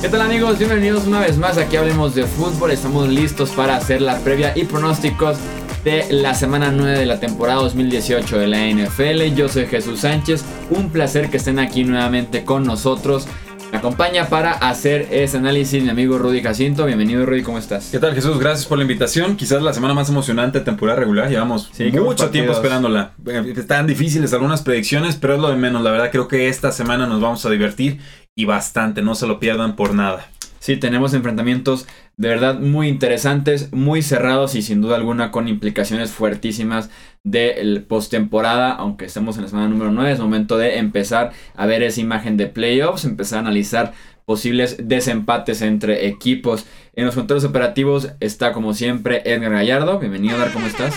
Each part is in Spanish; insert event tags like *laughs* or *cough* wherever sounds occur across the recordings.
¿Qué tal amigos? Bienvenidos una vez más. Aquí hablemos de fútbol. Estamos listos para hacer la previa y pronósticos de la semana 9 de la temporada 2018 de la NFL. Yo soy Jesús Sánchez. Un placer que estén aquí nuevamente con nosotros. Me acompaña para hacer ese análisis mi amigo Rudy Jacinto. Bienvenido Rudy, ¿cómo estás? ¿Qué tal Jesús? Gracias por la invitación. Quizás la semana más emocionante de temporada regular. Llevamos mucho tiempo esperándola. Eh, están difíciles algunas predicciones, pero es lo de menos. La verdad creo que esta semana nos vamos a divertir y bastante. No se lo pierdan por nada. Sí, tenemos enfrentamientos de verdad muy interesantes, muy cerrados y sin duda alguna con implicaciones fuertísimas de postemporada, aunque estemos en la semana número 9, es momento de empezar a ver esa imagen de playoffs, empezar a analizar posibles desempates entre equipos. En los controles operativos está como siempre Edgar Gallardo. Bienvenido, Edgar, ¿cómo estás?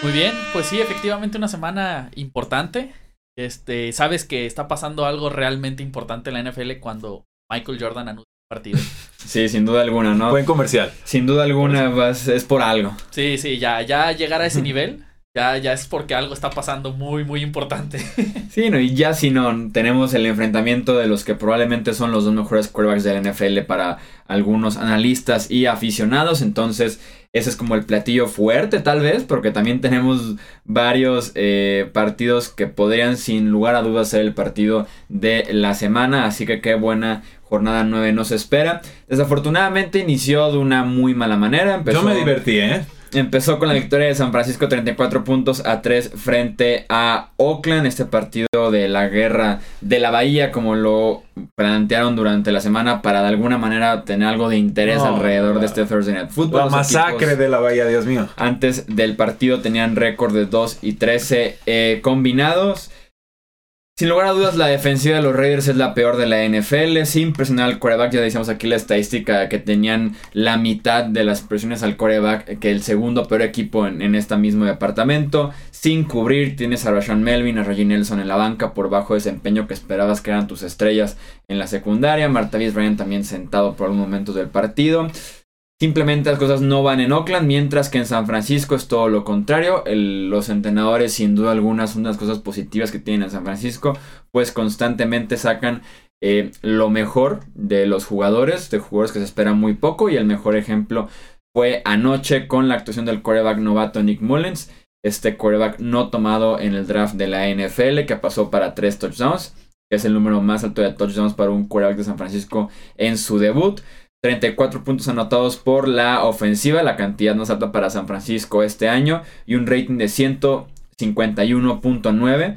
Muy bien, pues sí, efectivamente una semana importante. Este, sabes que está pasando algo realmente importante en la NFL cuando Michael Jordan anuncia partido. *laughs* Sí, sin duda alguna, ¿no? Buen comercial. Sin duda alguna es por algo. Sí, sí, ya, ya llegar a ese *laughs* nivel, ya, ya es porque algo está pasando muy, muy importante. *laughs* Sí, no, y ya si no, tenemos el enfrentamiento de los que probablemente son los dos mejores quarterbacks de la NFL para algunos analistas y aficionados, entonces ese es como el platillo fuerte tal vez, porque también tenemos varios eh, partidos que podrían sin lugar a dudas ser el partido de la semana, así que qué buena jornada 9 nos espera. Desafortunadamente inició de una muy mala manera. Empezó, Yo me divertí, ¿eh? Empezó con la victoria de San Francisco 34 puntos a 3 frente a Oakland, este partido de la guerra de la bahía como lo plantearon durante la semana para de alguna manera tener algo de interés alrededor de este Thursday Night Football. La masacre de la bahía, Dios mío. Antes del partido tenían récord de 2 y 13 eh, combinados. Sin lugar a dudas, la defensiva de los Raiders es la peor de la NFL. Sin presionar al coreback, ya decíamos aquí la estadística que tenían la mitad de las presiones al coreback que el segundo peor equipo en, este mismo departamento. Sin cubrir, tienes a Rashawn Melvin, a Reggie Nelson en la banca por bajo desempeño que esperabas que eran tus estrellas en la secundaria. Martavis Bryant también sentado por algunos momentos del partido. Simplemente las cosas no van en Oakland, mientras que en San Francisco es todo lo contrario. los entrenadores, sin duda alguna, son unas cosas positivas que tienen en San Francisco, pues constantemente sacan eh, lo mejor de los jugadores, de jugadores que se esperan muy poco. Y el mejor ejemplo fue anoche con la actuación del quarterback novato Nick Mullens, este quarterback no tomado en el draft de la NFL, que pasó para tres touchdowns, que es el número más alto de touchdowns para un quarterback de San Francisco en su debut. 34 puntos anotados por la ofensiva, la cantidad más alta para San Francisco este año, y un rating de 151.9,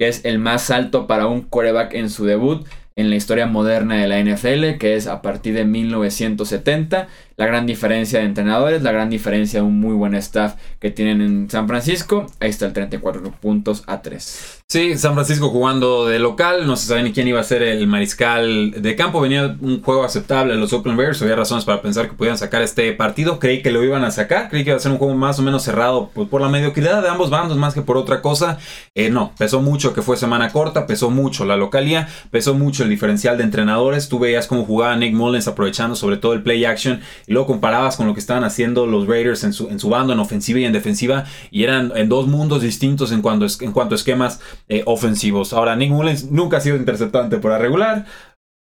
que es el más alto para un quarterback en su debut en la historia moderna de la NFL, que es a partir de 1970 la gran diferencia de entrenadores, la gran diferencia de un muy buen staff que tienen en San Francisco. Ahí está el 34 puntos a 3. Sí, San Francisco jugando de local, no se sabe ni quién iba a ser el mariscal de campo. Venía un juego aceptable los Oakland Bears, había razones para pensar que podían sacar este partido. Creí que lo iban a sacar, creí que iba a ser un juego más o menos cerrado por, la mediocridad de ambos bandos más que por otra cosa. Eh, no, pesó mucho que fue semana corta, pesó mucho la localía, pesó mucho el diferencial de entrenadores. Tú veías cómo jugaba Nick Mullens aprovechando sobre todo el play action luego comparabas con lo que estaban haciendo los Raiders en su, en su bando, en ofensiva y en defensiva, y eran en dos mundos distintos en cuanto, en cuanto a esquemas eh, ofensivos. Ahora, Nick Mullens nunca ha sido interceptado en temporada regular.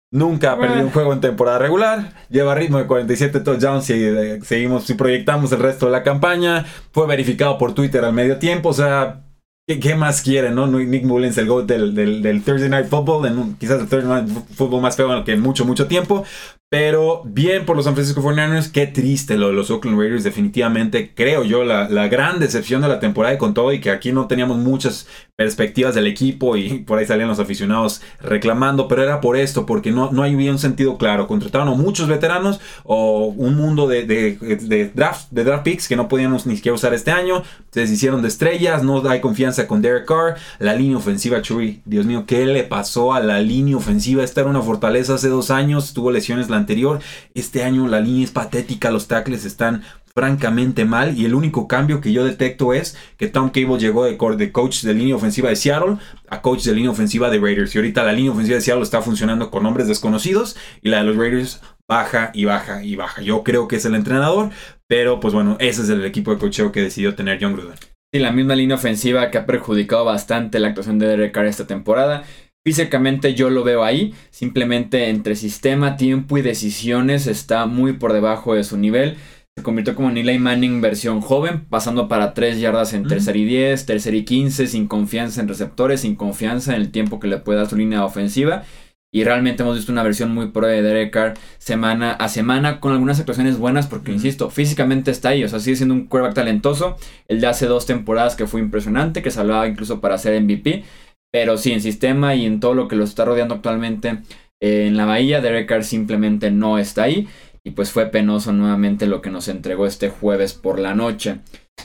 Nunca ha perdido un juego en temporada regular. Lleva ritmo de 47 touchdowns y eh, seguimos, si proyectamos el resto de la campaña. Fue verificado por Twitter al medio tiempo. O sea, ¿Qué, más quieren, no? Nick Mullens, el GOAT del, del, Thursday Night Football, en quizás el Thursday Night Football más feo que en mucho, mucho tiempo. Pero bien por los San Francisco 49ers, qué triste lo de los Oakland Raiders. Definitivamente, creo yo, la, la, gran decepción de la temporada y con todo, y que aquí no teníamos muchas perspectivas del equipo y *laughs* por ahí salían los aficionados reclamando, pero era por esto, porque no, no hay un sentido claro. Contrataron a muchos veteranos o un mundo de, de, draft, de draft picks que no podíamos ni siquiera usar este año. Se deshicieron de estrellas, no hay confianza con Derek Carr. La línea ofensiva, Churi, Dios mío, ¿qué le pasó a la línea ofensiva? Esta era una fortaleza hace dos años, tuvo lesiones anterior. Este año la línea es patética, los tackles están francamente mal y el único cambio que yo detecto es que Tom Cable llegó de, coach de línea ofensiva de Seattle a coach de línea ofensiva de Raiders y ahorita la línea ofensiva de Seattle está funcionando con nombres desconocidos y la de los Raiders baja y baja y baja. Yo creo que es el entrenador, pero pues bueno, ese es el equipo de cocheo que decidió tener John Gruden. Sí, la misma línea ofensiva que ha perjudicado bastante la actuación de Derek Carr esta temporada. Físicamente yo lo veo ahí, simplemente entre sistema, tiempo y decisiones está muy por debajo de su nivel. Se convirtió como en Eli Manning versión joven, pasando para 3 yardas en tercer y 10, tercer y 15, sin confianza en receptores, sin confianza en el tiempo que le puede dar su línea ofensiva. Y realmente hemos visto una versión muy pro de Derek Carr semana a semana con algunas actuaciones buenas porque, insisto, físicamente está ahí. O sea, sigue siendo un quarterback talentoso. El de hace dos temporadas que fue impresionante, que se hablaba incluso para ser MVP. Pero sí, en sistema y en todo lo que lo está rodeando actualmente eh, en la bahía, Derek Carr simplemente no está ahí. Y pues fue penoso nuevamente lo que nos entregó este jueves por la noche.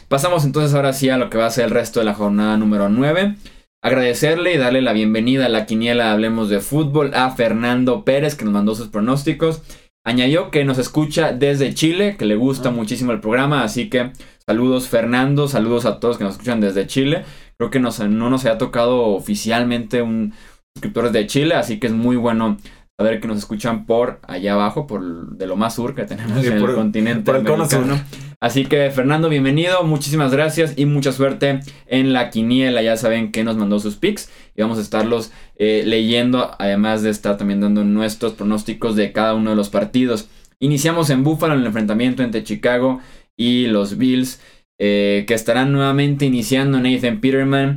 Pasamos entonces ahora sí a lo que va a ser el resto de la jornada número 9. Agradecerle y darle la bienvenida a la quiniela Hablemos de Fútbol a Fernando Pérez que nos mandó sus pronósticos. Añadió que nos escucha desde Chile, que le gusta Ah. muchísimo el programa, así que saludos Fernando, saludos a todos que nos escuchan desde Chile. Creo que nos, no nos había tocado oficialmente un suscriptor de Chile, así que es muy bueno saber que nos escuchan por allá abajo, por de lo más sur que tenemos Sí, en por el continente por el americano. Así que Fernando, bienvenido, muchísimas gracias y mucha suerte en la quiniela. Ya saben que nos mandó sus picks y vamos a estarlos eh, leyendo, además de estar también dando nuestros pronósticos de cada uno de los partidos. Iniciamos en Buffalo en el enfrentamiento entre Chicago y los Bills, eh, que estarán nuevamente iniciando Nathan Peterman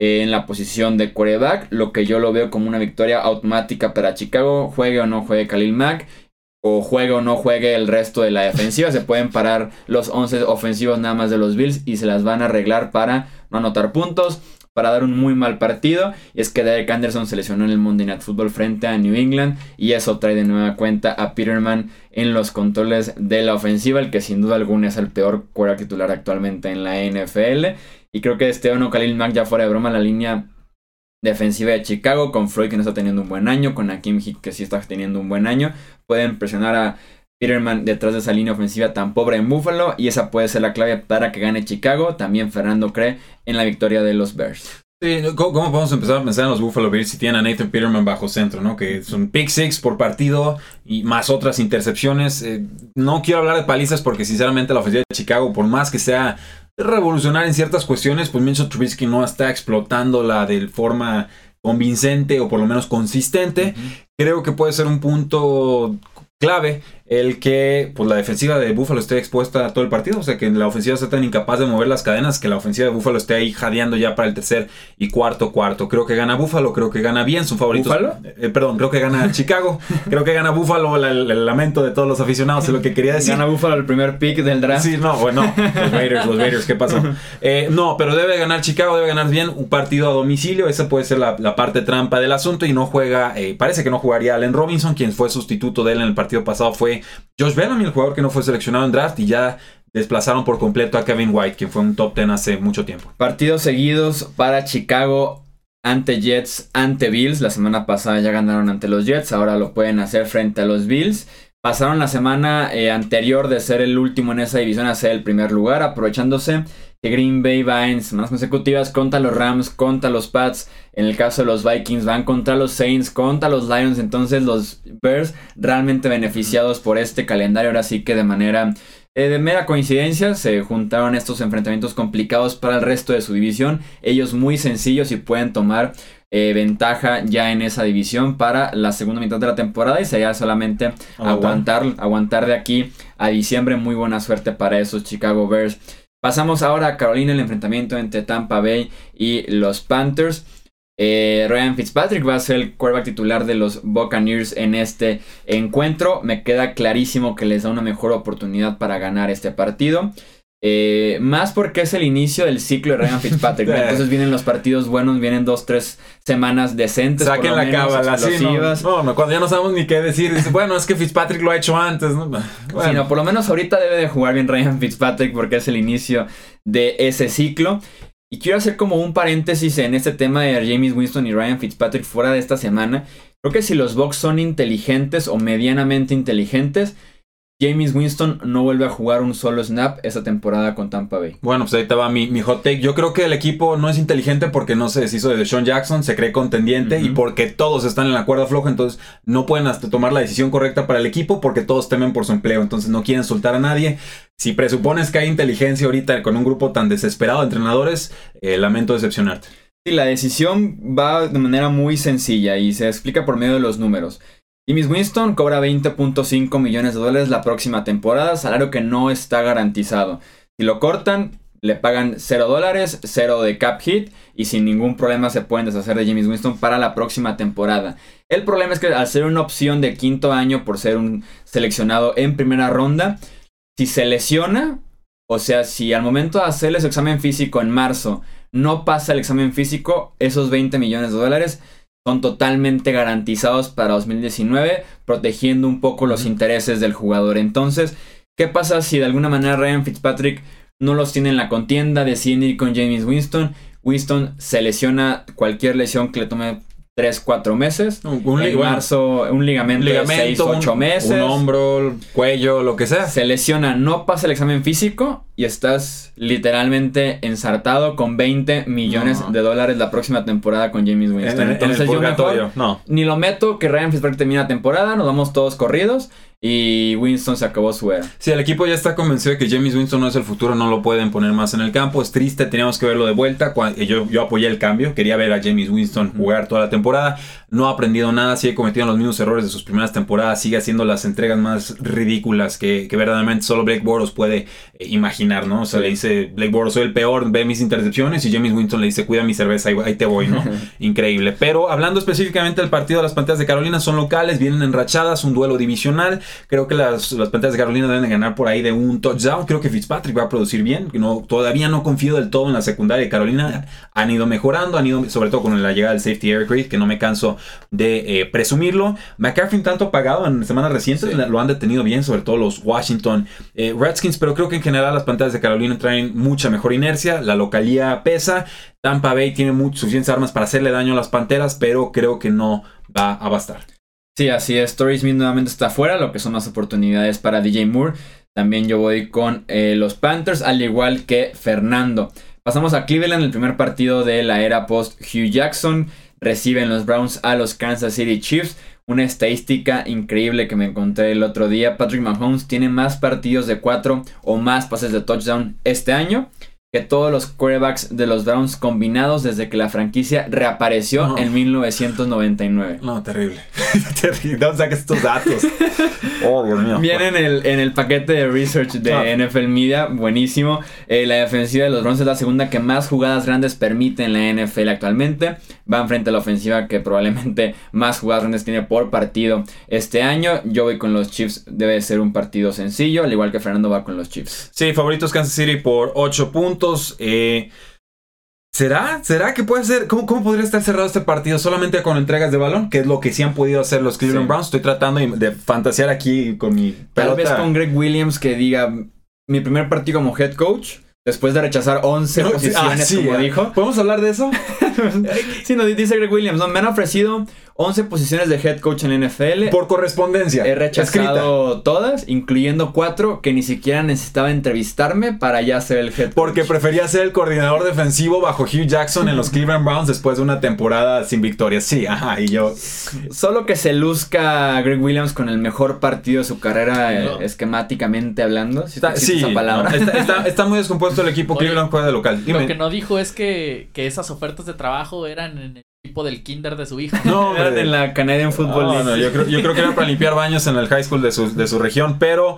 eh, en la posición de quarterback, lo que yo lo veo como una victoria automática para Chicago, juegue o no juegue Khalil Mack o juegue o no juegue el resto de la defensiva. Se pueden parar los 11 ofensivos nada más de los Bills y se las van a arreglar para no anotar puntos, para dar un muy mal partido. Y es que Derek Anderson se lesionó en el Monday Night Football frente a New England y eso trae de nueva cuenta a Peterman en los controles de la ofensiva, el que sin duda alguna es el peor cuerda titular actualmente en la NFL. Y creo que este o Khalil Mack ya fuera de broma la línea defensiva de Chicago, con Floyd que no está teniendo un buen año, con Akim Hick que sí está teniendo un buen año, pueden presionar a Peterman detrás de esa línea ofensiva tan pobre en Buffalo y esa puede ser la clave para que gane Chicago. También Fernando cree en la victoria de los Bears. Sí, ¿cómo, podemos empezar a pensar en los Buffalo Bills si tienen a Nathan Peterman bajo centro, ¿no? Que son pick six por partido y más otras intercepciones. Eh, no quiero hablar de palizas porque sinceramente la ofensiva de Chicago, por más que sea revolucionar en ciertas cuestiones, pues Mitchell Trubisky no está explotándola de forma convincente o por lo menos consistente. Creo que puede ser un punto clave el que pues, la defensiva de Buffalo esté expuesta a todo el partido. O sea, que la ofensiva sea tan incapaz de mover las cadenas que la ofensiva de Buffalo esté ahí jadeando ya para el tercer y cuarto cuarto. Creo que gana Buffalo, creo que gana bien, son favoritos. ¿Buffalo? Eh, perdón, creo que gana *laughs* Chicago. creo que gana Buffalo, la- el, el lamento de todos los aficionados es lo que quería decir. Gana Buffalo el primer pick del draft. Sí, no, bueno, los Raiders, los Raiders, ¿qué pasó? *laughs* Eh, no, pero debe ganar Chicago, debe ganar bien un partido a domicilio, esa puede ser la, la parte trampa del asunto y no juega, eh, parece que no jugaría Allen Robinson, quien fue sustituto de él en el partido pasado fue Josh Bellamy, el jugador que no fue seleccionado en draft y ya desplazaron por completo a Kevin White, quien fue un top 10 hace mucho tiempo. Partidos seguidos para Chicago ante Jets, ante Bills. La semana pasada ya ganaron ante los Jets, ahora lo pueden hacer frente a los Bills. Pasaron la semana eh, anterior de ser el último en esa división a ser el primer lugar, aprovechándose que Green Bay va en semanas consecutivas contra los Rams, contra los Pats. En el caso de los Vikings van contra los Saints, contra los Lions. Entonces los Bears realmente beneficiados por este calendario. Ahora sí que de manera eh, de mera coincidencia se juntaron estos enfrentamientos complicados para el resto de su división. Ellos muy sencillos y pueden tomar eh, ventaja ya en esa división para la segunda mitad de la temporada y sería solamente aguantar, aguantar de aquí a diciembre. Muy buena suerte para esos Chicago Bears. Pasamos ahora a Carolina, el enfrentamiento entre Tampa Bay y los Panthers. Eh, Ryan Fitzpatrick va a ser el quarterback titular de los Buccaneers en este encuentro. Me queda clarísimo que les da una mejor oportunidad para ganar este partido. Eh, más porque es el inicio del ciclo de Ryan *laughs* Fitzpatrick. Entonces vienen los partidos buenos, vienen dos, tres semanas decentes. Saquen la cábala, sí, no, explosivas. no, no, cuando ya no sabemos ni qué decir, dice, bueno, es que Fitzpatrick lo ha hecho antes, ¿no? Bueno. Sí, no, por lo menos ahorita debe de jugar bien Ryan Fitzpatrick porque es el inicio de ese ciclo. Y quiero hacer como un paréntesis en este tema de James Winston y Ryan Fitzpatrick fuera de esta semana. Creo que si los Bucks son inteligentes o medianamente inteligentes, James Winston no vuelve a jugar un solo snap esta temporada con Tampa Bay. Bueno, pues ahí te va mi, mi hot take. Yo creo que el equipo no es inteligente porque no se deshizo de Sean Jackson, se cree contendiente y porque todos están en la cuerda floja, entonces no pueden hasta tomar la decisión correcta para el equipo porque todos temen por su empleo, entonces no quieren soltar a nadie. Si presupones que hay inteligencia ahorita con un grupo tan desesperado de entrenadores, eh, lamento decepcionarte. Sí, la decisión va de manera muy sencilla y se explica por medio de los números. James Winston cobra 20.5 millones de dólares la próxima temporada, salario que no está garantizado. Si lo cortan, le pagan 0 dólares, 0 de cap hit y sin ningún problema se pueden deshacer de James Winston para la próxima temporada. El problema es que al ser una opción de quinto año por ser un seleccionado en primera ronda, si se lesiona, o sea, si al momento de hacerle su examen físico en marzo no pasa el examen físico, esos 20 millones de dólares son totalmente garantizados para 2019, protegiendo un poco los intereses del jugador. Entonces, ¿qué pasa si de alguna manera Ryan Fitzpatrick no los tiene en la contienda, deciden ir con James Winston? Winston se lesiona cualquier lesión que le tome 3, 4 meses. Un, en marzo, un ligamento, de 6, 8 meses. Un hombro, cuello, lo que sea. Se lesiona, no pasa el examen físico y estás literalmente ensartado con 20 millones de dólares la próxima temporada con James Winston. Entonces yo mejor no. ni lo meto que Ryan Fitzpatrick termine la temporada, nos vamos todos corridos y Winston se acabó su era. Sí, el equipo ya está convencido de que James Winston no es el futuro, no lo pueden poner más en el campo. Es triste, teníamos que verlo de vuelta. Yo, yo apoyé el cambio, quería ver a James Winston jugar toda la temporada. No ha aprendido nada, sigue cometiendo los mismos errores de sus primeras temporadas, sigue haciendo las entregas más ridículas que, verdaderamente solo Blake Boros puede eh, imaginar, ¿no? O sea, le dice Blake Boros, soy el peor, ve mis intercepciones y James Winston le dice, cuida mi cerveza, ahí, te voy, ¿no? *laughs* Increíble. Pero hablando específicamente del partido, las pantallas de Carolina son locales, vienen enrachadas, un duelo divisional. Creo que las, las pantallas de Carolina deben de ganar por ahí de un touchdown. Creo que Fitzpatrick va a producir bien. No, todavía no confío del todo en la secundaria de Carolina. Han ido mejorando, han ido, sobre todo con la llegada del safety Eric Reed, que no me canso de eh, presumirlo. McCaffrey tanto pagado en semanas recientes, lo han detenido bien, sobre todo los Washington eh, Redskins, pero creo que en general las pantallas de Carolina traen mucha mejor inercia, la localía pesa. Tampa Bay tiene muchas suficientes armas para hacerle daño a las panteras, pero creo que no va a bastar. Sí, así es. Story Smith nuevamente está afuera, lo que son más oportunidades para DJ Moore. También yo voy con eh, los Panthers, al igual que Fernando. Pasamos a Cleveland, el primer partido de la era post Hugh Jackson. Reciben los Browns a los Kansas City Chiefs. Una estadística increíble que me encontré el otro día. Patrick Mahomes tiene más partidos de 4 o más pases de touchdown este año que todos los quarterbacks de los Browns combinados desde que la franquicia reapareció en 1999. No, terrible. *laughs* terrible. ¿Dónde sacas estos datos? *laughs* oh, Dios mío. Viene en el, en el paquete de research de NFL Media, buenísimo. Eh, la defensiva de los Browns es la segunda que más jugadas grandes permite en la NFL actualmente. Van frente a la ofensiva que probablemente más jugadas grandes tiene por partido este año. Yo voy con los Chiefs, debe ser un partido sencillo, al igual que Fernando va con los Chiefs. Sí, favoritos Kansas City por 8 puntos. Eh, ¿Será? ¿Será que puede ser? ¿Cómo, ¿Cómo, podría estar cerrado este partido solamente con entregas de balón? Que es lo que sí han podido hacer los Cleveland Browns. Estoy tratando de fantasear aquí con mi Tal vez con Greg Williams que diga mi primer partido como head coach. Después de rechazar 11 posiciones, como ah. dijo. ¿Podemos hablar de eso? *laughs* *laughs* sí, no, dice Greg Williams. No, me han ofrecido 11 posiciones de head coach en la NFL. Por correspondencia. He rechazado todas, incluyendo cuatro que ni siquiera necesitaba entrevistarme para ya ser el head coach. Porque prefería ser el coordinador defensivo bajo Hugh Jackson en los *laughs* Cleveland Browns después de una temporada sin victorias. Sí, ajá, y yo. Solo que se luzca Greg Williams con el mejor partido de su carrera, eh, esquemáticamente hablando. está, sí, palabra. está, muy descompuesto el equipo *laughs* Cleveland juega de local. Lo que no dijo es que, que esas ofertas de trabajo eran en el tipo del kinder de su hijo. No, era en la Canadian Football no, yo, creo, yo creo que era para limpiar baños en el high school de su, de su región, pero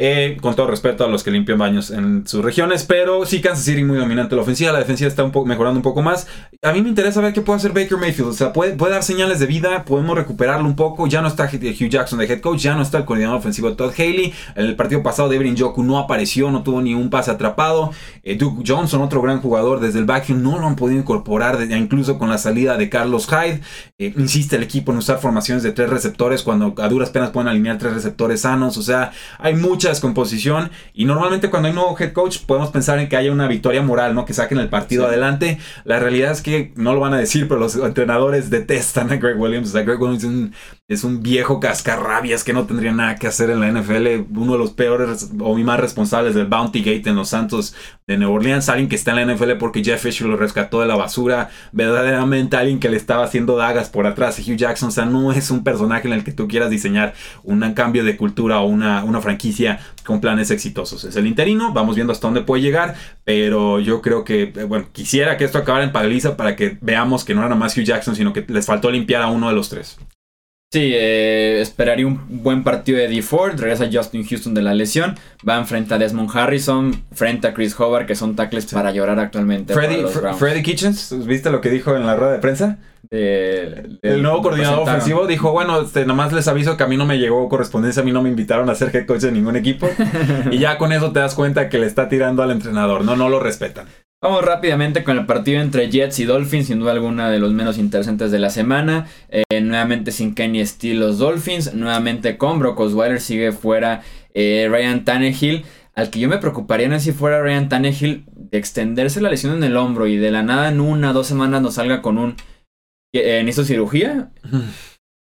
eh, con todo respeto a los que limpian baños en sus regiones, pero sí Kansas City muy dominante. La ofensiva, la defensiva está un poco mejorando un poco más. A mí me interesa ver qué puede hacer Baker Mayfield, o sea, puede, puede dar señales de vida, podemos recuperarlo un poco, ya no está Hugh Jackson de head coach, ya no está el coordinador ofensivo Todd Haley, en el partido pasado Devin Joku no apareció, no tuvo ni un pase atrapado, eh, Duke Johnson, otro gran jugador desde el backfield, no lo han podido incorporar, incluso con la salida de Carlos Hyde, eh, insiste el equipo en usar formaciones de tres receptores cuando a duras penas pueden alinear tres receptores sanos, o sea, hay mucha descomposición y normalmente cuando hay un nuevo head coach podemos pensar en que haya una victoria moral, ¿no? Que saquen el partido adelante. La realidad es que no lo van a decir, pero los entrenadores detestan a Greg Williams. O sea, Greg Williams es un, es un viejo cascarrabias que no tendría nada que hacer en la NFL. Uno de los peores o más responsables del Bounty Gate en los Santos de Nueva Orleans. Alguien que está en la NFL porque Jeff Fisher lo rescató de la basura. Verdaderamente alguien que le estaba haciendo dagas por atrás. Hugh Jackson, o sea, no es un personaje en el que tú quieras diseñar un cambio de cultura o una, una franquicia con planes exitosos. Es el interino, vamos viendo hasta dónde puede llegar, pero yo creo que, eh, bueno, quisiera que esto acabara en paliza para que veamos que no era nada más Hugh Jackson, sino que les faltó limpiar a uno de los tres. Sí, eh, esperaría un buen partido de D Ford. Regresa Justin Houston de la lesión. Va enfrente a Desmond Harrison, frente a Chris Hobart, que son tackles para llorar actualmente. Freddy, Kitchens, ¿viste lo que dijo en la rueda de prensa? El nuevo coordinador ofensivo dijo, bueno, este, nomás les aviso que a mí no me llegó correspondencia, a mí no me invitaron a ser head coach de ningún equipo. *laughs* y ya con eso te das cuenta que le está tirando al entrenador, no, no lo respetan. Vamos rápidamente con el partido entre Jets y Dolphins, sin duda alguna de los menos interesantes de la semana. Eh, nuevamente sin Kenny Steele los Dolphins, nuevamente con Brock Osweiler sigue fuera eh, Ryan Tannehill, al que yo me preocuparía no si fuera Ryan Tannehill de extenderse la lesión en el hombro y de la nada en una dos semanas nos salga con un eh, ¿En cirugía?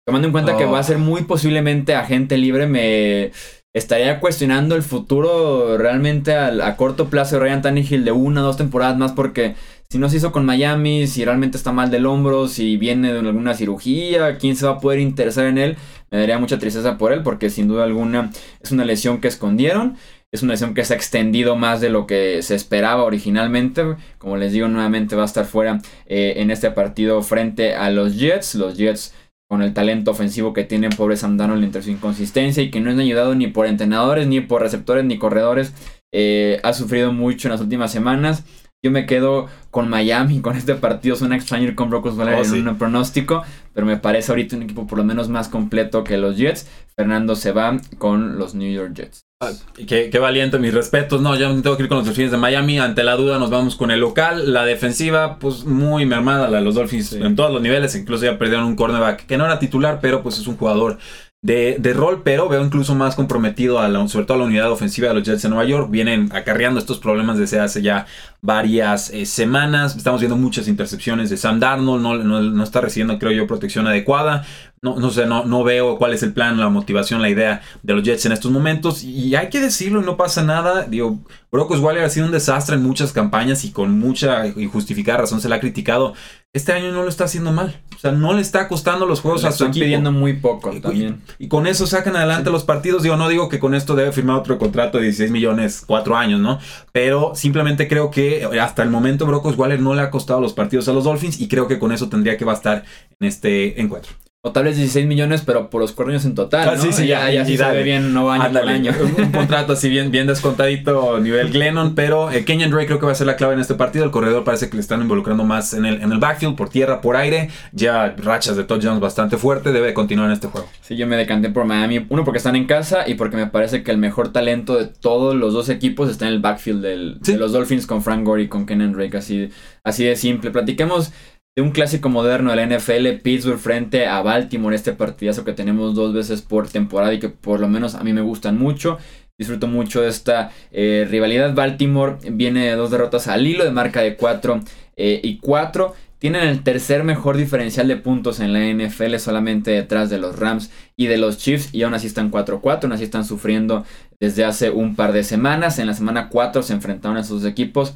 Tomando en cuenta que va a ser muy posiblemente agente libre, me estaría cuestionando el futuro realmente a, corto plazo de Ryan Tannehill de una o dos temporadas más porque si no se hizo con Miami, si realmente está mal del hombro, si viene de alguna cirugía, quién se va a poder interesar en él, me daría mucha tristeza por él porque sin duda alguna es una lesión que escondieron. Es una lesión que se ha extendido más de lo que se esperaba originalmente. Como les digo, nuevamente va a estar fuera eh, en este partido frente a los Jets. Los Jets con el talento ofensivo que tienen pobre Sam Darnold entre su inconsistencia y que no es ayudado ni por entrenadores, ni por receptores, ni corredores. Eh, ha sufrido mucho en las últimas semanas. Yo me quedo con Miami con este partido. Suena extraño ir con Brock Osweiler oh, en un pronóstico, pero me parece ahorita un equipo por lo menos más completo que los Jets. Fernando se va con los New York Jets. Ah, qué, valiente, mis respetos. No, ya tengo que ir con los Dolphins de Miami. Ante la duda nos vamos con el local. La defensiva, pues muy mermada, la de los Dolphins en todos los niveles. Incluso ya perdieron un cornerback que no era titular, pero pues es un jugador de, de, rol, pero veo incluso más comprometido a la, sobre todo a la unidad ofensiva de los Jets de Nueva York. Vienen acarreando estos problemas desde hace ya varias eh, semanas. Estamos viendo muchas intercepciones de Sam Darnold, no, no, está recibiendo, creo yo, protección adecuada. No, no sé, no, no veo cuál es el plan, la motivación, la idea de los Jets en estos momentos. Y hay que decirlo, no pasa nada. Digo, Brock Osweiler ha sido un desastre en muchas campañas y con mucha y justificada razón se le ha criticado este año no lo está haciendo mal. O sea, no le está costando los juegos a su están pidiendo muy poco también. Y, con eso sacan adelante los partidos. Digo, no digo que con esto debe firmar otro contrato de 16 millones, cuatro años, ¿no? Pero simplemente creo que hasta el momento Brock Osweiler no le ha costado los partidos a los Dolphins y creo que con eso tendría que bastar en este encuentro. O tal vez 16 millones, pero por los cuernos en total. Ah, ¿no? Sí, sí, ya, ya, sí sabe bien, no año por año. Un, contrato así bien, bien descontadito nivel Glennon, pero eh, Kenyan Drake creo que va a ser la clave en este partido. El corredor parece que le están involucrando más en el, en el backfield, por tierra, por aire. Ya rachas de touchdowns bastante fuerte, debe continuar en este juego. Sí, yo me decanté por Miami. Uno, porque están en casa y porque me parece que el mejor talento de todos los dos equipos está en el backfield del, de los Dolphins con Frank Gore y con Kenyan Drake. Así, así de simple. Platiquemos de un clásico moderno de la NFL, Pittsburgh frente a Baltimore, este partidazo que tenemos dos veces por temporada y que por lo menos a mí me gustan mucho. Disfruto mucho de esta eh, rivalidad. Baltimore viene de dos derrotas al hilo de marca de 4 eh, y 4. Tienen el tercer mejor diferencial de puntos en la NFL solamente detrás de los Rams y de los Chiefs y aún así están 4-4, aún así están sufriendo desde hace un par de semanas. En la semana 4 se enfrentaron a esos equipos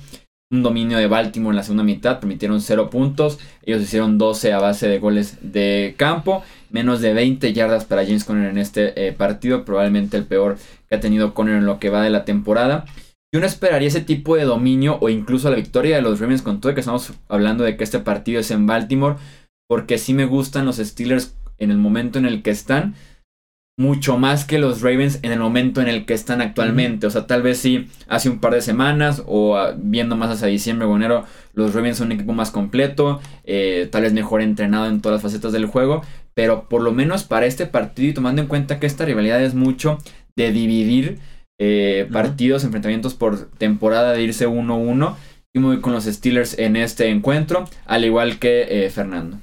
un dominio de Baltimore en la segunda mitad, permitieron 0 puntos, ellos hicieron 12 a base de goles de campo, menos de 20 yardas para James Conner en este eh, partido, probablemente el peor que ha tenido Conner en lo que va de la temporada. Yo no esperaría ese tipo de dominio o incluso la victoria de los Ravens con todo que estamos hablando de que este partido es en Baltimore, porque sí me gustan los Steelers en el momento en el que están mucho más que los Ravens en el momento en el que están actualmente. O sea, tal vez sí, hace un par de semanas o ah, viendo más hacia diciembre o enero, los Ravens son un equipo más completo, eh, tal vez mejor entrenado en todas las facetas del juego. Pero por lo menos para este partido y tomando en cuenta que esta rivalidad es mucho de dividir eh, partidos, enfrentamientos por temporada, de irse 1-1. Y voy con los Steelers en este encuentro, al igual que eh, Fernando.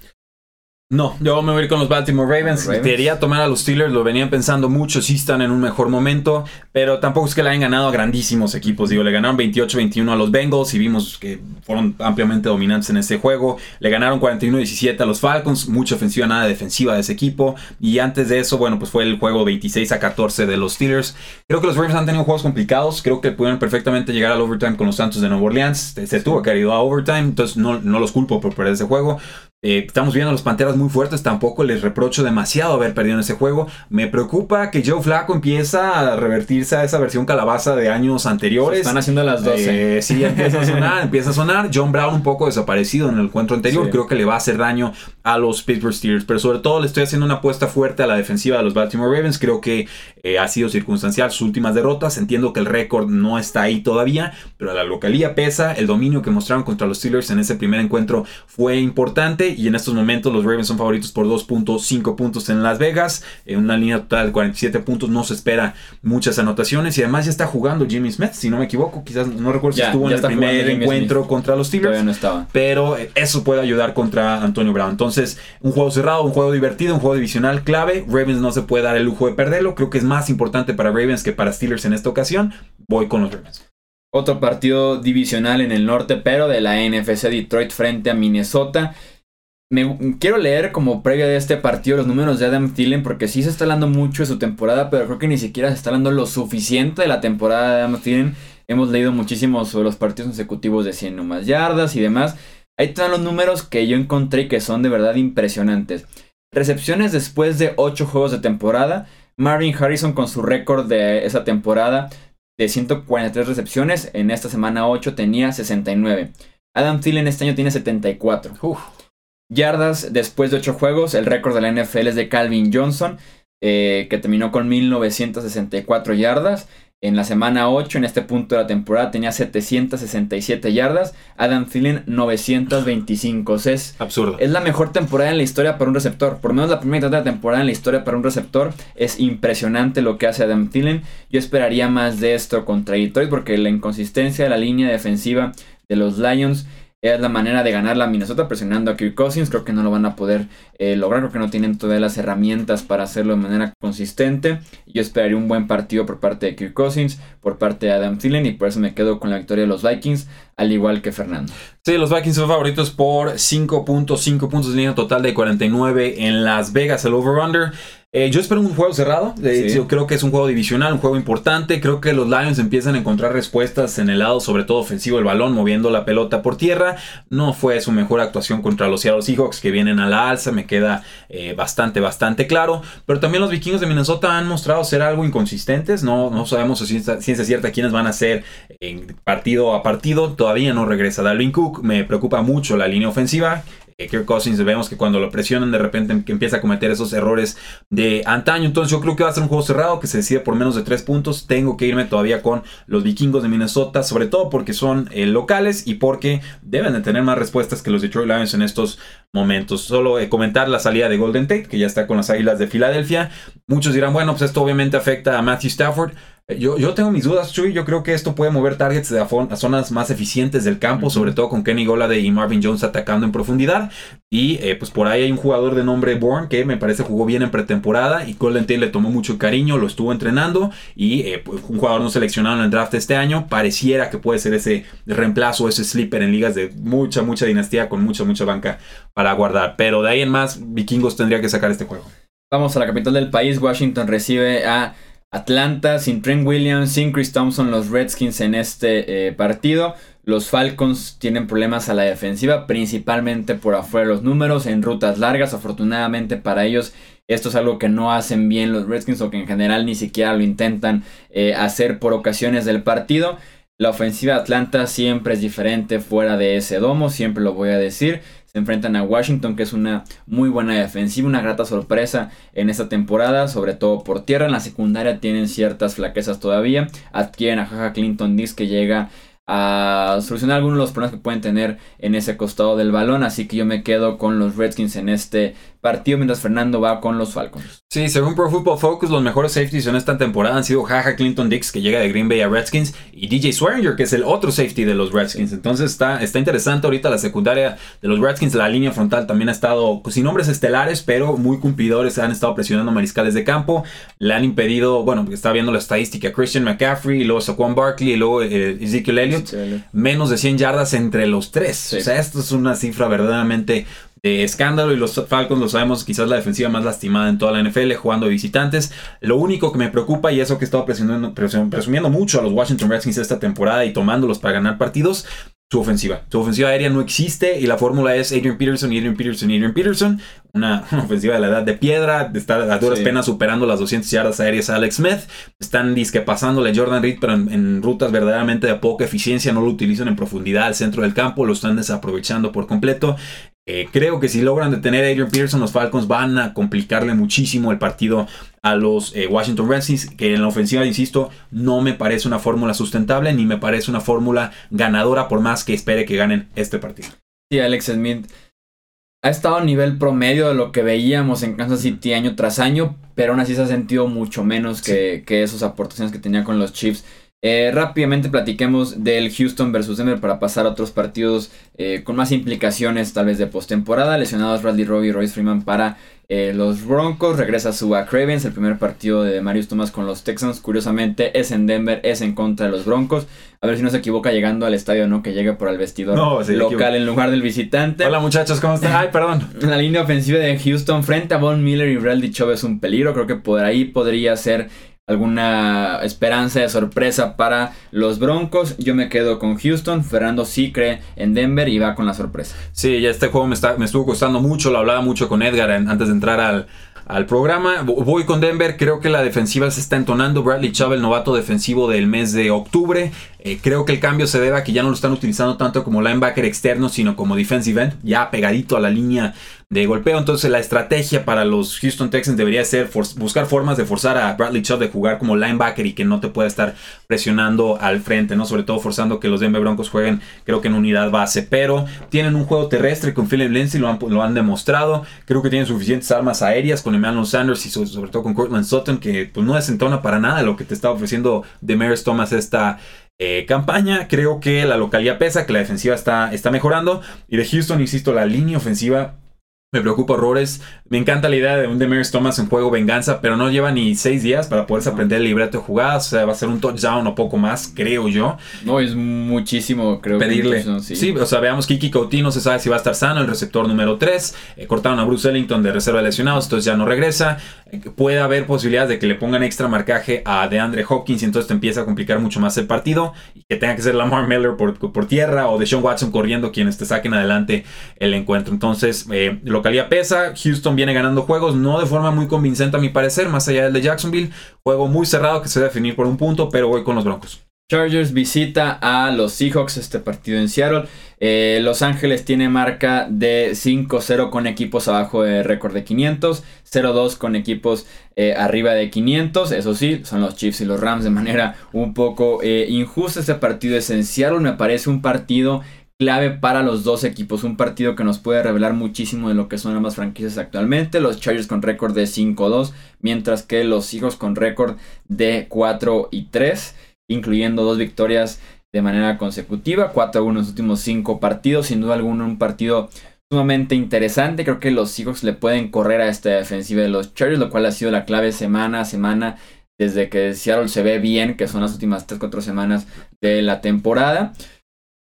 No, yo me voy a ir con los Baltimore Ravens. Quería tomar a los Steelers, lo venían pensando mucho, sí están en un mejor momento, pero tampoco es que le hayan ganado a grandísimos equipos. Digo, le ganaron 28-21 a los Bengals y vimos que fueron ampliamente dominantes en este juego. Le ganaron 41-17 a los Falcons, mucha ofensiva, nada defensiva de ese equipo. Y antes de eso, bueno, pues fue el juego 26 a 14 de los Steelers. Creo que los Ravens han tenido juegos complicados, creo que pudieron perfectamente llegar al overtime con los Santos de Nueva Orleans. Se, tuvo que haber ido a overtime, entonces no, no los culpo por perder ese juego. Eh, estamos viendo a los Panteras muy fuertes, tampoco les reprocho demasiado haber perdido en ese juego. Me preocupa que Joe Flaco empieza a revertir irse a esa versión calabaza de años anteriores. están haciendo las 12. Eh, sí, empieza a sonar, *laughs* empieza a sonar. John Brown un poco desaparecido en el encuentro anterior. Creo que le va a hacer daño a los Pittsburgh Steelers. Pero sobre todo le estoy haciendo una apuesta fuerte a la defensiva de los Baltimore Ravens. Creo que eh, ha sido circunstancial sus últimas derrotas. Entiendo que el récord no está ahí todavía, pero la localía pesa. El dominio que mostraron contra los Steelers en ese primer encuentro fue importante. Y en estos momentos los Ravens son favoritos por 2.5 puntos en Las Vegas. En una línea total de 47 puntos no se espera muchas anotaciones. Y además ya está jugando Jimmy Smith, si no me equivoco. Quizás no recuerdo si estuvo en el primer encuentro contra los Steelers. Todavía no estaba. Pero eso puede ayudar contra Antonio Brown. Entonces, un juego cerrado, un juego divertido, un juego divisional clave. Ravens no se puede dar el lujo de perderlo. Creo que es más importante para Ravens que para Steelers en esta ocasión. Voy con los Ravens. Otro partido divisional en el norte, pero de la NFC Detroit frente a Minnesota. Me, quiero leer como previa de este partido los números de Adam Thielen porque sí se está hablando mucho de su temporada, pero creo que ni siquiera se está hablando lo suficiente de la temporada de Adam Thielen. Hemos leído muchísimo sobre los partidos consecutivos de 100 o más yardas y demás. Ahí están los números que yo encontré que son de verdad impresionantes. Recepciones después de 8 juegos de temporada. Marvin Harrison con su récord de esa temporada de 143 recepciones. En esta semana 8 tenía 69. Adam Thielen este año tiene 74. Yardas después de 8 juegos. El récord de la NFL es de Calvin Johnson, eh, que terminó con 1964 yardas. En la semana 8, en este punto de la temporada, tenía 767 yardas. Adam Thielen 925. es absurdo. Es la mejor temporada en la historia para un receptor. Por lo menos la primera mitad de la temporada en la historia para un receptor. Es impresionante lo que hace Adam Thielen. Yo esperaría más de esto contra Detroit porque la inconsistencia de la línea defensiva de los Lions es la manera de ganar la Minnesota presionando a Kirk Cousins. Creo que no lo van a poder eh, lograr. Creo que no tienen todas las herramientas para hacerlo de manera consistente. Yo esperaría un buen partido por parte de Kirk Cousins, por parte de Adam Thielen. Y por eso me quedo con la victoria de los Vikings, al igual que Fernando. Sí, los Vikings son favoritos por 5.5 puntos línea total de 49 en Las Vegas, el over-under. Eh, yo espero un juego cerrado. Yo creo que es un juego divisional, un juego importante. Creo que los Lions empiezan a encontrar respuestas en el lado, sobre todo ofensivo, del balón, moviendo la pelota por tierra. No fue su mejor actuación contra los Seattle Seahawks, que vienen a la alza. Me queda eh, bastante, bastante claro. Pero también los vikingos de Minnesota han mostrado ser algo inconsistentes. No, no sabemos si ciencia cierta quiénes van a ser en partido a partido. Todavía no regresa Dalvin Cook. Me preocupa mucho la línea ofensiva. Kirk Cousins vemos que cuando lo presionan de repente empieza a cometer esos errores de antaño. Entonces yo creo que va a ser un juego cerrado que se decide por menos de 3 puntos. Tengo que irme todavía con los vikingos de Minnesota, sobre todo porque son eh, locales y porque deben de tener más respuestas que los Detroit Lions en estos momentos. Solo eh, comentar la salida de Golden Tate, que ya está con las Águilas de Filadelfia. Muchos dirán, bueno, pues esto obviamente afecta a Matthew Stafford. Yo, yo, tengo mis dudas, Chuy. Yo creo que esto puede mover targets a, zonas más eficientes del campo, sobre todo con Kenny Golade y Marvin Jones atacando en profundidad. Y eh, pues por ahí hay un jugador de nombre Bourne que me parece jugó bien en pretemporada y Golden Tate le tomó mucho cariño, lo estuvo entrenando y eh, pues, un jugador no seleccionado en el draft este año. Pareciera que puede ser ese reemplazo, ese sleeper en ligas de mucha, mucha dinastía con mucha, mucha banca para guardar. Pero de ahí en más, Vikingos tendría que sacar este juego. Vamos a la capital del país. Washington recibe a Atlanta sin Trent Williams, sin Chris Thompson, los Redskins en este eh, partido. Los Falcons tienen problemas a la defensiva, principalmente por afuera de los números, en rutas largas. Afortunadamente para ellos, esto es algo que no hacen bien los Redskins o que en general ni siquiera lo intentan eh, hacer por ocasiones del partido. La ofensiva de Atlanta siempre es diferente fuera de ese domo, siempre lo voy a decir se enfrentan a Washington, que es una muy buena defensiva, una grata sorpresa en esta temporada, sobre todo por tierra. En la secundaria tienen ciertas flaquezas todavía. Adquieren a Jaja Clinton Dix que llega a solucionar algunos de los problemas que pueden tener en ese costado del balón. Así que yo me quedo con los Redskins en este partido mientras Fernando va con los Falcons. Sí, según Pro Football Focus, los mejores safeties en esta temporada han sido Jaja Clinton Dix, que llega de Green Bay a Redskins, y DJ Swearinger, que es el otro safety de los Redskins. Entonces está, está interesante ahorita la secundaria de los Redskins. La línea frontal también ha estado pues, sin nombres estelares, pero muy cumplidores. Han estado presionando mariscales de campo. Le han impedido, bueno, está viendo la estadística, Christian McCaffrey, y luego Saquon Barkley, y luego eh, Ezekiel Elliott. Menos de 100 yardas entre los tres. O sea, esto es una cifra verdaderamente de escándalo y los Falcons lo sabemos, quizás la defensiva más lastimada en toda la NFL jugando visitantes. Lo único que me preocupa y eso que he estado presumiendo, presumiendo mucho a los Washington Redskins esta temporada y tomándolos para ganar partidos su ofensiva. Su ofensiva aérea no existe y la fórmula es Adrian Peterson, Adrian Peterson, Adrian Peterson. *laughs* Una, ofensiva de la edad de piedra. Está a duras penas superando las 200 yardas aéreas a Alex Smith. Están disque pasándole a Jordan Reed, pero en, rutas verdaderamente de poca eficiencia. No lo utilizan en profundidad al centro del campo. Lo están desaprovechando por completo. Eh, creo que si logran detener a Adrian Peterson, los Falcons van a complicarle muchísimo el partido a los eh, Washington Redskins, que en la ofensiva, insisto, no me parece una fórmula sustentable ni me parece una fórmula ganadora por más que espere que ganen este partido. Sí, Alex Smith ha estado a nivel promedio de lo que veíamos en Kansas City año tras año, pero aún así se ha sentido mucho menos que, que esas aportaciones que tenía con los Chiefs. Eh, rápidamente platiquemos del Houston versus Denver para pasar a otros partidos eh, con más implicaciones tal vez de postemporada. Lesionados Bradley Robbie y Royce Freeman para eh, los Broncos. Regresa Suba Cravens, el primer partido de Marius Thomas con los Texans. Curiosamente es en Denver, es en contra de los Broncos. A ver si no se equivoca llegando al estadio, no que llegue por el vestidor local en lugar del visitante. Hola muchachos, ¿cómo están? *laughs* Ay, perdón. La línea ofensiva de Houston frente a Von Miller y Bradley Chubb es un peligro. Creo que por ahí podría ser alguna esperanza de sorpresa para los Broncos. Yo me quedo con Houston. Fernando sí cree en Denver y va con la sorpresa. Sí, ya este juego me, está, me estuvo costando mucho. Lo hablaba mucho con Edgar antes de entrar al, al programa. Voy con Denver, creo que la defensiva se está entonando. Bradley Chubb, el novato defensivo del mes de octubre. Eh, creo que el cambio se debe a que ya no lo están utilizando tanto como linebacker externo, sino como defensive end, ya pegadito a la línea de golpeo. Entonces la estrategia para los Houston Texans debería ser buscar formas de forzar a Bradley Chubb de jugar como linebacker y que no te pueda estar presionando al frente, ¿no? Sobre todo forzando que los Denver Broncos jueguen, creo que en unidad base. Pero tienen un juego terrestre con Philip Lindsay, lo han, lo han demostrado. Creo que tienen suficientes armas aéreas con Emmanuel Sanders y sobre todo con Cortland Sutton, que pues, no desentona para nada lo que te está ofreciendo Demers Thomas esta eh, campaña. Creo que la localidad pesa, que la defensiva está, está mejorando. Y de Houston, insisto, la línea ofensiva me preocupa horrores. Me encanta la idea de un Demers Thomas en juego venganza, pero no lleva ni seis días para poderse aprender el libreto de jugadas. O sea, va a ser un touchdown o poco más, creo yo. No, es muchísimo, creo. Pedirle. sí. o sea, veamos Kiki Coutinho se sabe si va a estar sano, el receptor número 3. Eh, cortaron a Bruce Ellington de reserva de lesionados, entonces ya no regresa. Eh, puede haber posibilidades de que le pongan extra marcaje a DeAndre Hopkins y entonces te empieza a complicar mucho más el partido. Y que tenga que ser Lamar Miller por, por tierra o de Sean Watson corriendo quienes te saquen adelante el encuentro. Entonces, eh, localidad pesa. Houston viene ganando juegos, no de forma muy convincente a mi parecer, más allá del de Jacksonville. Juego muy cerrado que se debe definir por un punto, pero voy con los Broncos. Chargers visita a los Seahawks este partido en Seattle. Eh, los Ángeles tiene marca de 5-0 con equipos abajo de récord de 500, 0-2 con equipos eh, arriba de 500. Eso sí, son los Chiefs y los Rams de manera un poco eh, injusta. Este partido es en Seattle. Me parece un partido clave para los dos equipos. Un partido que nos puede revelar muchísimo de lo que son ambas franquicias actualmente. Los Chargers con récord de 5-2, mientras que los Hijos con récord de 4 y 3, incluyendo dos victorias de manera consecutiva. 4-1 en los últimos 5 partidos. Sin duda alguna, un partido sumamente interesante. Creo que los Seahawks le pueden correr a esta defensiva de los Chargers, lo cual ha sido la clave semana a semana desde que Seattle se ve bien, que son las últimas 3-4 semanas de la temporada.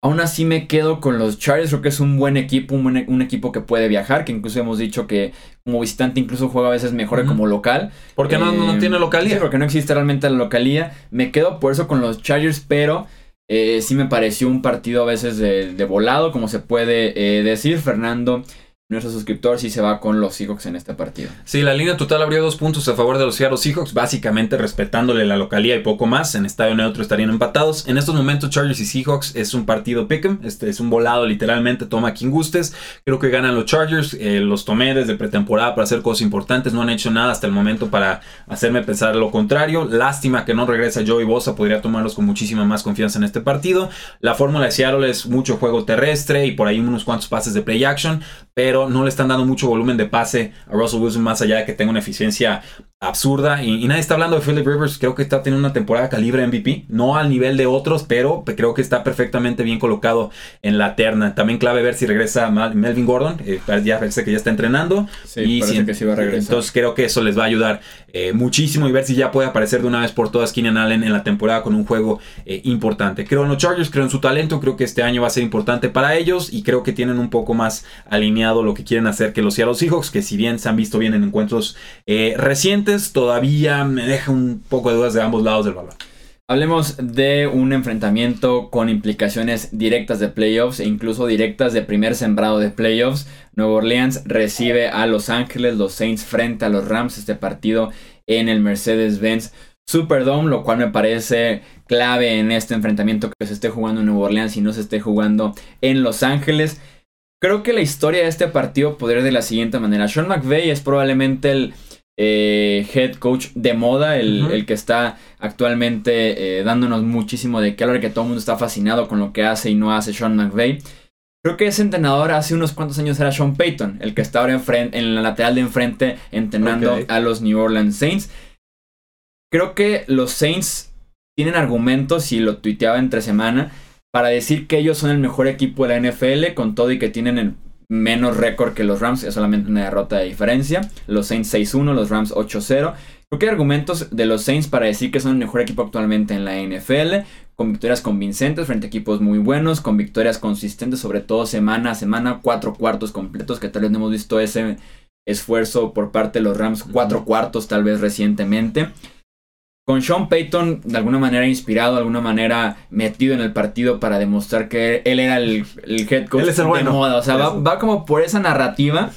Aún así me quedo con los Chargers, creo que es un buen equipo, un, equipo que puede viajar, que incluso hemos dicho que como visitante incluso juega a veces mejor que como local. Porque no, no, tiene localía. Sí, porque no existe realmente la localía. Me quedo por eso con los Chargers, pero eh, sí me pareció un partido a veces de, volado, como se puede eh, decir. Fernando nuestro suscriptor sí se va con los Seahawks en este partido. Sí, la línea total abrió dos puntos a favor de los Seattle Seahawks, básicamente respetándole la localía y poco más. En estadio neutro estarían empatados. En estos momentos, Chargers y Seahawks es un partido pick'em, este es un volado literalmente, toma quien gustes. Creo que ganan los Chargers, eh, los tomé desde pretemporada para hacer cosas importantes, no han hecho nada hasta el momento para hacerme pensar lo contrario. Lástima que no regresa Joey Bosa, podría tomarlos con muchísima más confianza en este partido. La fórmula de Seattle es mucho juego terrestre y por ahí unos cuantos pases de play action, pero no le están dando mucho volumen de pase a Russell Wilson más allá de que tenga una eficiencia absurda. Y, nadie está hablando de Philip Rivers. Creo que está teniendo una temporada calibre MVP. No al nivel de otros, pero creo que está perfectamente bien colocado en la terna. También clave ver si regresa Melvin Gordon. Eh, ya parece que ya está entrenando. y si, que sí va a regresar. Entonces creo que eso les va a ayudar eh, muchísimo y ver si ya puede aparecer de una vez por todas Keenan Allen en la temporada con un juego eh, importante. Creo en los Chargers, creo en su talento. Creo que este año va a ser importante para ellos y creo que tienen un poco más alineado lo que quieren hacer que los Seattle Seahawks, que si bien se han visto bien en encuentros recientes, todavía me deja un poco de dudas de ambos lados del balón. Hablemos de un enfrentamiento con implicaciones directas de playoffs e incluso directas de primer sembrado de playoffs. Nueva Orleans recibe a Los Ángeles, los Saints frente a los Rams, este partido en el Mercedes-Benz Superdome, lo cual me parece clave en este enfrentamiento que se esté jugando en Nueva Orleans y no se esté jugando en Los Ángeles. Creo que la historia de este partido podría ir de la siguiente manera. Sean McVay es probablemente el eh, head coach de moda, el, que está actualmente eh, dándonos muchísimo de que hablar, que todo el mundo está fascinado con lo que hace y no hace Sean McVay. Creo que ese entrenador hace unos cuantos años era Sean Payton, el que está ahora en la lateral de enfrente entrenando a los New Orleans Saints. Creo que los Saints tienen argumentos, y lo tuiteaba entre semana, para decir que ellos son el mejor equipo de la NFL, con todo y que tienen el menos récord que los Rams, es solamente una derrota de diferencia. Los Saints 6-1, los Rams 8-0. Creo que hay argumentos de los Saints para decir que son el mejor equipo actualmente en la NFL, con victorias convincentes frente a equipos muy buenos, con victorias consistentes, sobre todo semana a semana, cuatro cuartos completos, que tal vez no hemos visto ese esfuerzo por parte de los Rams, cuatro cuartos tal vez recientemente con Sean Payton de alguna manera inspirado, de alguna manera metido en el partido para demostrar que él era el, head coach de moda. O sea, va, como por esa narrativa.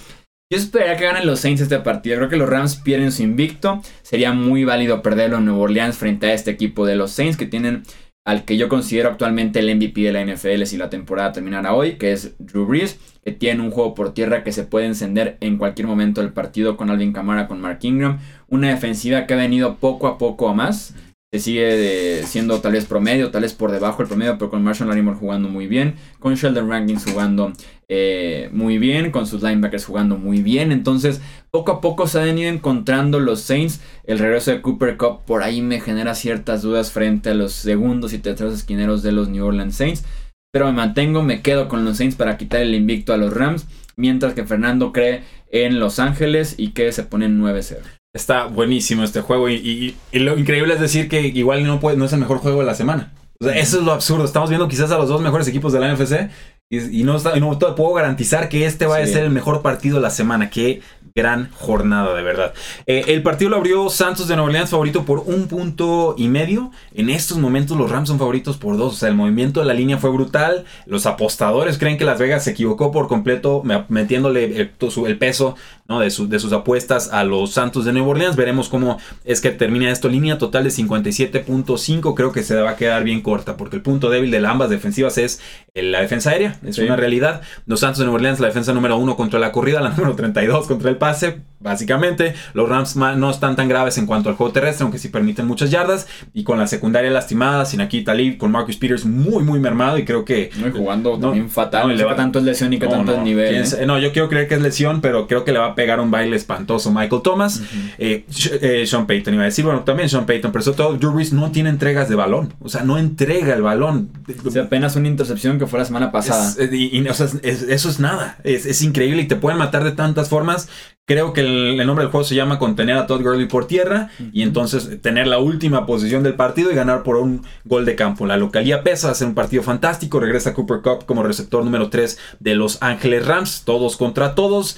Yo esperaría que ganen los Saints este partido. Creo que los Rams pierden su invicto. Sería muy válido perderlo en Nueva Orleans frente a este equipo de los Saints que tienen al que yo considero actualmente el MVP de la NFL si la temporada terminara hoy, que es Drew Brees, que tiene un juego por tierra que se puede encender en cualquier momento del partido con Alvin Kamara, con Mark Ingram, una defensiva que ha venido poco a poco a más, se sigue siendo tal vez promedio, tal vez por debajo del promedio, pero con Marshall Lattimore jugando muy bien, con Sheldon Rankins jugando eh, muy bien, con sus linebackers jugando muy bien. Entonces, poco a poco se han ido encontrando los Saints. El regreso de Cooper Cup por ahí me genera ciertas dudas frente a los segundos y terceros esquineros de los New Orleans Saints. Pero me mantengo, me quedo con los Saints para quitar el invicto a los Rams. Mientras que Fernando cree en Los Ángeles y que se ponen 9-0. Está buenísimo este juego y, lo increíble es decir que igual no, puede, no es el mejor juego de la semana. eso es lo absurdo. Estamos viendo quizás a los dos mejores equipos de la NFC y, no, no, puedo garantizar que este va a ser el mejor partido de la semana. Qué gran jornada, de verdad. Eh, el partido lo abrió Santos de Nueva Orleans favorito por un punto y medio. En estos momentos los Rams son favoritos por dos. O sea, el movimiento de la línea fue brutal. Los apostadores creen que Las Vegas se equivocó por completo metiéndole el, el peso ¿no? de, de, sus apuestas a los Santos de Nueva Orleans. Veremos cómo es que termina esto. Línea total de 57.5. Creo que se va a quedar bien corta porque el punto débil de ambas defensivas es la defensa aérea. Es una realidad. Los Santos de Nueva Orleans, la defensa número uno contra la corrida, la *laughs* número 32 contra el pase. Básicamente, los Rams no están tan graves en cuanto al juego terrestre, aunque sí permiten muchas yardas. Y con la secundaria lastimada, sin aquí Talib, con Marcus Peters muy, muy mermado. Y creo que. No, jugando también fatal. No, le va tanto es lesión y que tanto es nivel. ¿eh? No, yo quiero creer que es lesión, pero creo que le va a pegar un baile espantoso Michael Thomas. Eh, eh, Sean Payton iba a decir, bueno, también Sean Payton, pero sobre todo Drew Brees no tiene entregas de balón. O sea, no entrega el balón. O sea, apenas una intercepción que fue la semana pasada. y, o sea, eso es nada. Es, es increíble y te pueden matar de tantas formas Creo que el, nombre del juego se llama contener a Todd Gurley por tierra y entonces tener la última posición del partido y ganar por un gol de campo. La localía pesa, hace un partido fantástico. Regresa Cooper Cup como receptor número 3 de los Ángeles Rams, todos contra todos.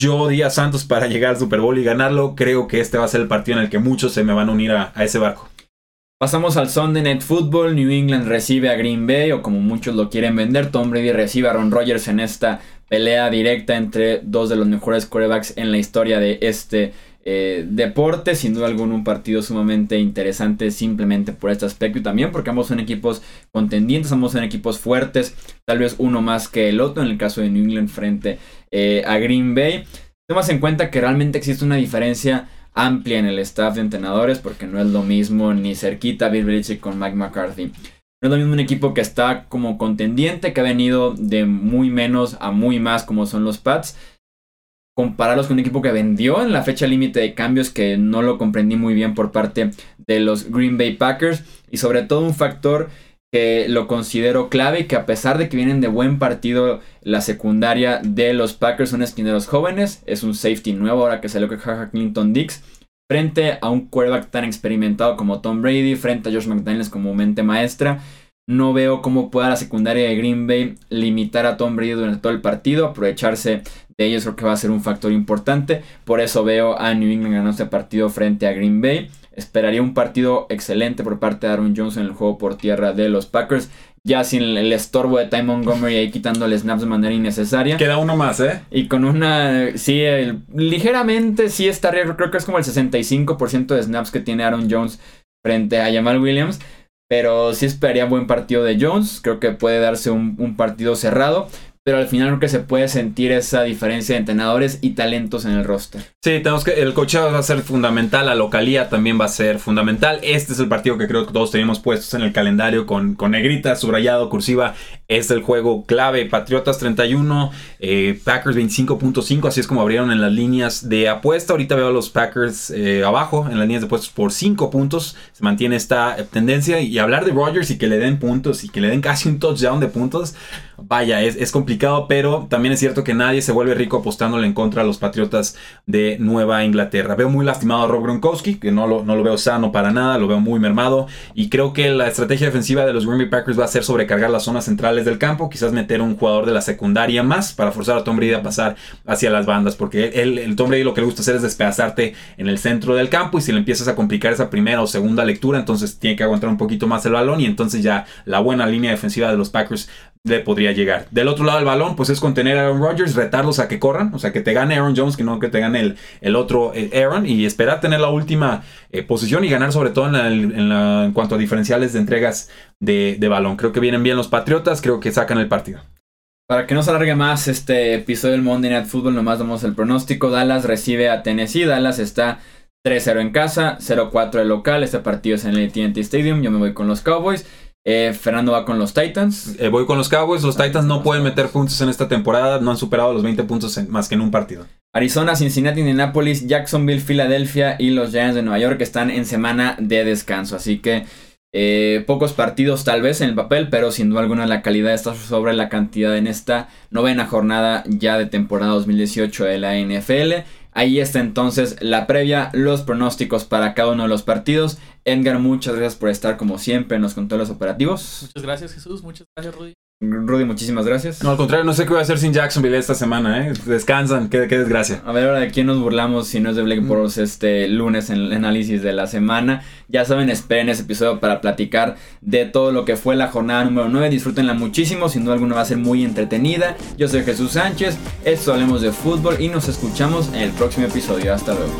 Yo di a Santos para llegar al Super Bowl y ganarlo. Creo que este va a ser el partido en el que muchos se me van a unir a, ese barco. Pasamos al Sunday Night Football. New England recibe a Green Bay, o como muchos lo quieren vender, Tom Brady recibe a Ron Rodgers en esta pelea directa entre dos de los mejores quarterbacks en la historia de este eh, deporte. Sin duda alguna un partido sumamente interesante simplemente por este aspecto y también porque ambos son equipos contendientes, ambos son equipos fuertes, tal vez uno más que el otro en el caso de New England frente eh, a Green Bay. Tomas en cuenta que realmente existe una diferencia amplia en el staff de entrenadores porque no es lo mismo ni cerquita Bill Belichick con Mike McCarthy. No es lo mismo un equipo que está como contendiente, que ha venido de muy menos a muy más, como son los Pats. Compararlos con un equipo que vendió en la fecha límite de cambios, que no lo comprendí muy bien por parte de los Green Bay Packers. Y sobre todo un factor que lo considero clave que a pesar de que vienen de buen partido la secundaria de los Packers son esquineros jóvenes, es un safety nuevo ahora que salió que Clinton Dix frente a un quarterback tan experimentado como Tom Brady, frente a Josh McDaniels como mente maestra. No veo cómo pueda la secundaria de Green Bay limitar a Tom Brady durante todo el partido, aprovecharse de ellos creo que va a ser un factor importante. Por eso veo a New England ganando este partido frente a Green Bay. Esperaría un partido excelente por parte de Aaron Jones en el juego por tierra de los Packers. Ya sin el estorbo de Ty Montgomery ahí quitándole snaps de manera innecesaria. Queda uno más, ¿eh? Y con una. Sí, ligeramente sí estaría. Creo que es como el 65% de snaps que tiene Aaron Jones frente a Jamal Williams. Pero sí esperaría buen partido de Jones. Creo que puede darse un, partido cerrado pero al final creo que se puede sentir esa diferencia de entrenadores y talentos en el roster. Sí, tenemos que el cocheo va a ser fundamental, la localía también va a ser fundamental. Este es el partido que creo que todos tenemos puestos en el calendario con, con negrita, subrayado, cursiva. Es el juego clave. Patriotas 31, eh, Packers 25.5, así es como abrieron en las líneas de apuesta. Ahorita veo a los Packers eh, abajo en las líneas de apuestas por 5 puntos. Se mantiene esta tendencia y hablar de Rodgers y que le den puntos y que le den casi un touchdown de puntos vaya, es, complicado, pero también es cierto que nadie se vuelve rico apostándole en contra a los Patriotas de Nueva Inglaterra. Veo muy lastimado a Rob Gronkowski, que no lo, no lo veo sano para nada, lo veo muy mermado, y creo que la estrategia defensiva de los Green Bay Packers va a ser sobrecargar las zonas centrales del campo, quizás meter un jugador de la secundaria más para forzar a Tom Brady a pasar hacia las bandas, porque él, el Tom Brady lo que le gusta hacer es despedazarte en el centro del campo, y si le empiezas a complicar esa primera o segunda lectura, entonces tiene que aguantar un poquito más el balón, y entonces ya la buena línea defensiva de los Packers le podría llegar. Del otro lado del balón, pues es contener a Aaron Rodgers, retarlos a que corran, o sea, que te gane Aaron Jones, que no que te gane el, el otro eh, Aaron, y esperar tener la última eh, posición y ganar sobre todo en, cuanto a diferenciales de entregas de, de balón. Creo que vienen bien los Patriotas, creo que sacan el partido. Para que no se alargue más este episodio del Monday Night Football, nomás damos el pronóstico. Dallas recibe a Tennessee. Dallas está 3-0 en casa, 0-4 de local. Este partido es en el TNT Stadium. Yo me voy con los Cowboys. Eh, Fernando va con los Titans. Eh, voy con los Cowboys. Los Titans no pueden meter puntos en esta temporada. No han superado los 20 puntos más que en un partido. Arizona, Cincinnati, Indianapolis, Jacksonville, Filadelfia y los Giants de Nueva York están en semana de descanso. Así que eh, pocos partidos tal vez en el papel, pero sin duda alguna la calidad está sobre la cantidad en esta novena jornada ya de temporada 2018 de la NFL. Ahí está entonces la previa, los pronósticos para cada uno de los partidos. Edgar, muchas gracias por estar como siempre nos contó los operativos. Muchas gracias Jesús, muchas gracias Rudy. Rudy, muchísimas gracias. No, al contrario, no sé qué voy a hacer sin Jacksonville esta semana, ¿eh? Descansan, qué, qué desgracia. A ver, ahora de quién nos burlamos si no es de Blake Boros este lunes en el análisis de la semana. Ya saben, esperen ese episodio para platicar de todo lo que fue la jornada número 9. Disfrútenla muchísimo, sin duda alguna va a ser muy entretenida. Yo soy Jesús Sánchez, esto hablemos de fútbol y nos escuchamos en el próximo episodio. Hasta luego.